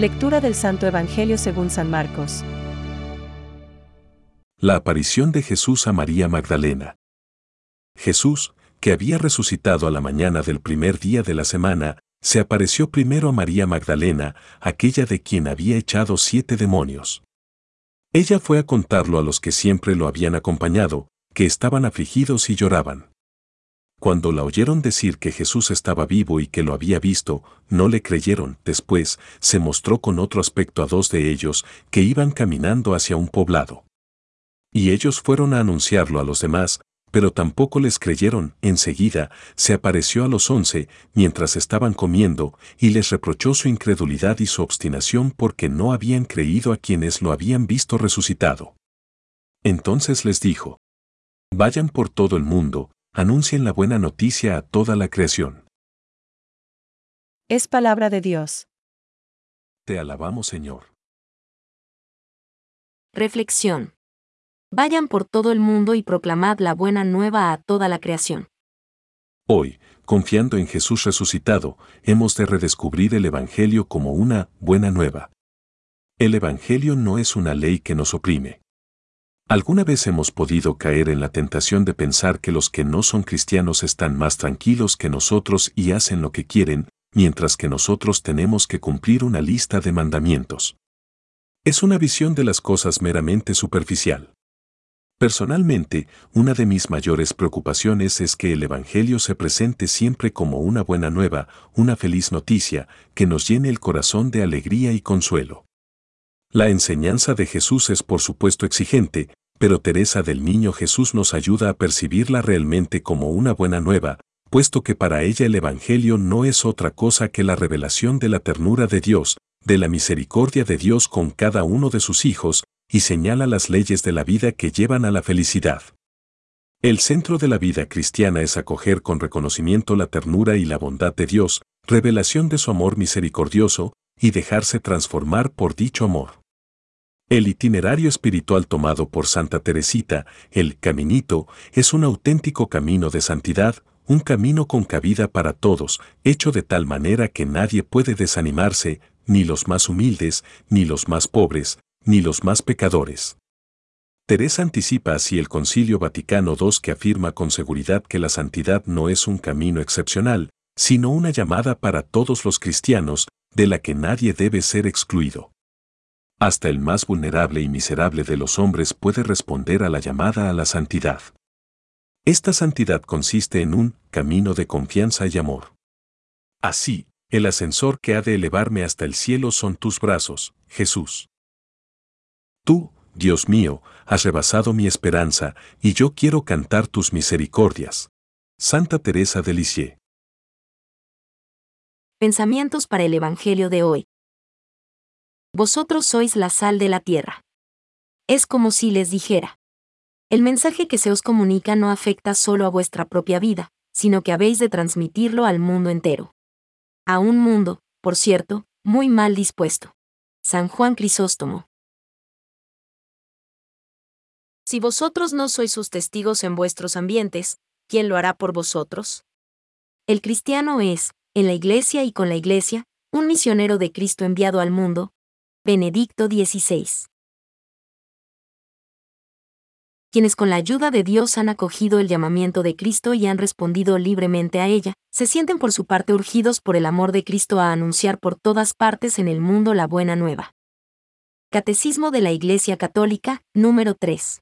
Lectura del Santo Evangelio según San Marcos. La aparición de Jesús a María Magdalena. Jesús, que había resucitado a la mañana del primer día de la semana, se apareció primero a María Magdalena, aquella de quien había echado siete demonios. Ella fue a contarlo a los que siempre lo habían acompañado, que estaban afligidos y lloraban. Cuando la oyeron decir que Jesús estaba vivo y que lo había visto, no le creyeron. Después, se mostró con otro aspecto a dos de ellos, que iban caminando hacia un poblado. Y ellos fueron a anunciarlo a los demás, pero tampoco les creyeron. Enseguida, se apareció a los once, mientras estaban comiendo, y les reprochó su incredulidad y su obstinación porque no habían creído a quienes lo habían visto resucitado. Entonces les dijo, Vayan por todo el mundo, anuncien la buena noticia a toda la creación. Es palabra de Dios. Te alabamos, Señor. Reflexión. Vayan por todo el mundo y proclamad la buena nueva a toda la creación. Hoy, confiando en Jesús resucitado, hemos de redescubrir el Evangelio como una buena nueva. El Evangelio no es una ley que nos oprime. ¿Alguna vez hemos podido caer en la tentación de pensar que los que no son cristianos están más tranquilos que nosotros y hacen lo que quieren, mientras que nosotros tenemos que cumplir una lista de mandamientos? Es una visión de las cosas meramente superficial. Personalmente, una de mis mayores preocupaciones es que el Evangelio se presente siempre como una buena nueva, una feliz noticia, que nos llene el corazón de alegría y consuelo. La enseñanza de Jesús es por supuesto exigente, pero Teresa del Niño Jesús nos ayuda a percibirla realmente como una buena nueva, puesto que para ella el Evangelio no es otra cosa que la revelación de la ternura de Dios, de la misericordia de Dios con cada uno de sus hijos, y señala las leyes de la vida que llevan a la felicidad. El centro de la vida cristiana es acoger con reconocimiento la ternura y la bondad de Dios, revelación de su amor misericordioso, y dejarse transformar por dicho amor. El itinerario espiritual tomado por Santa Teresita, el Caminito, es un auténtico camino de santidad, un camino con cabida para todos, hecho de tal manera que nadie puede desanimarse, ni los más humildes, ni los más pobres, ni los más pecadores. Teresa anticipa así el Concilio Vaticano II que afirma con seguridad que la santidad no es un camino excepcional, sino una llamada para todos los cristianos, de la que nadie debe ser excluido. Hasta el más vulnerable y miserable de los hombres puede responder a la llamada a la santidad. Esta santidad consiste en un camino de confianza y amor. Así, el ascensor que ha de elevarme hasta el cielo son tus brazos, Jesús. Tú, Dios mío, has rebasado mi esperanza, y yo quiero cantar tus misericordias. Santa Teresa de Lisieux. Pensamientos para el Evangelio de hoy. Vosotros sois la sal de la tierra. Es como si les dijera. El mensaje que se os comunica no afecta solo a vuestra propia vida, sino que habéis de transmitirlo al mundo entero. A un mundo, por cierto, muy mal dispuesto. San Juan Crisóstomo. Si vosotros no sois sus testigos en vuestros ambientes, ¿quién lo hará por vosotros? El cristiano es, en la iglesia y con la iglesia, un misionero de Cristo enviado al mundo. Benedicto XVI. Quienes con la ayuda de Dios han acogido el llamamiento de Cristo y han respondido libremente a ella, se sienten por su parte urgidos por el amor de Cristo a anunciar por todas partes en el mundo la buena nueva. Catecismo de la Iglesia Católica, número 3.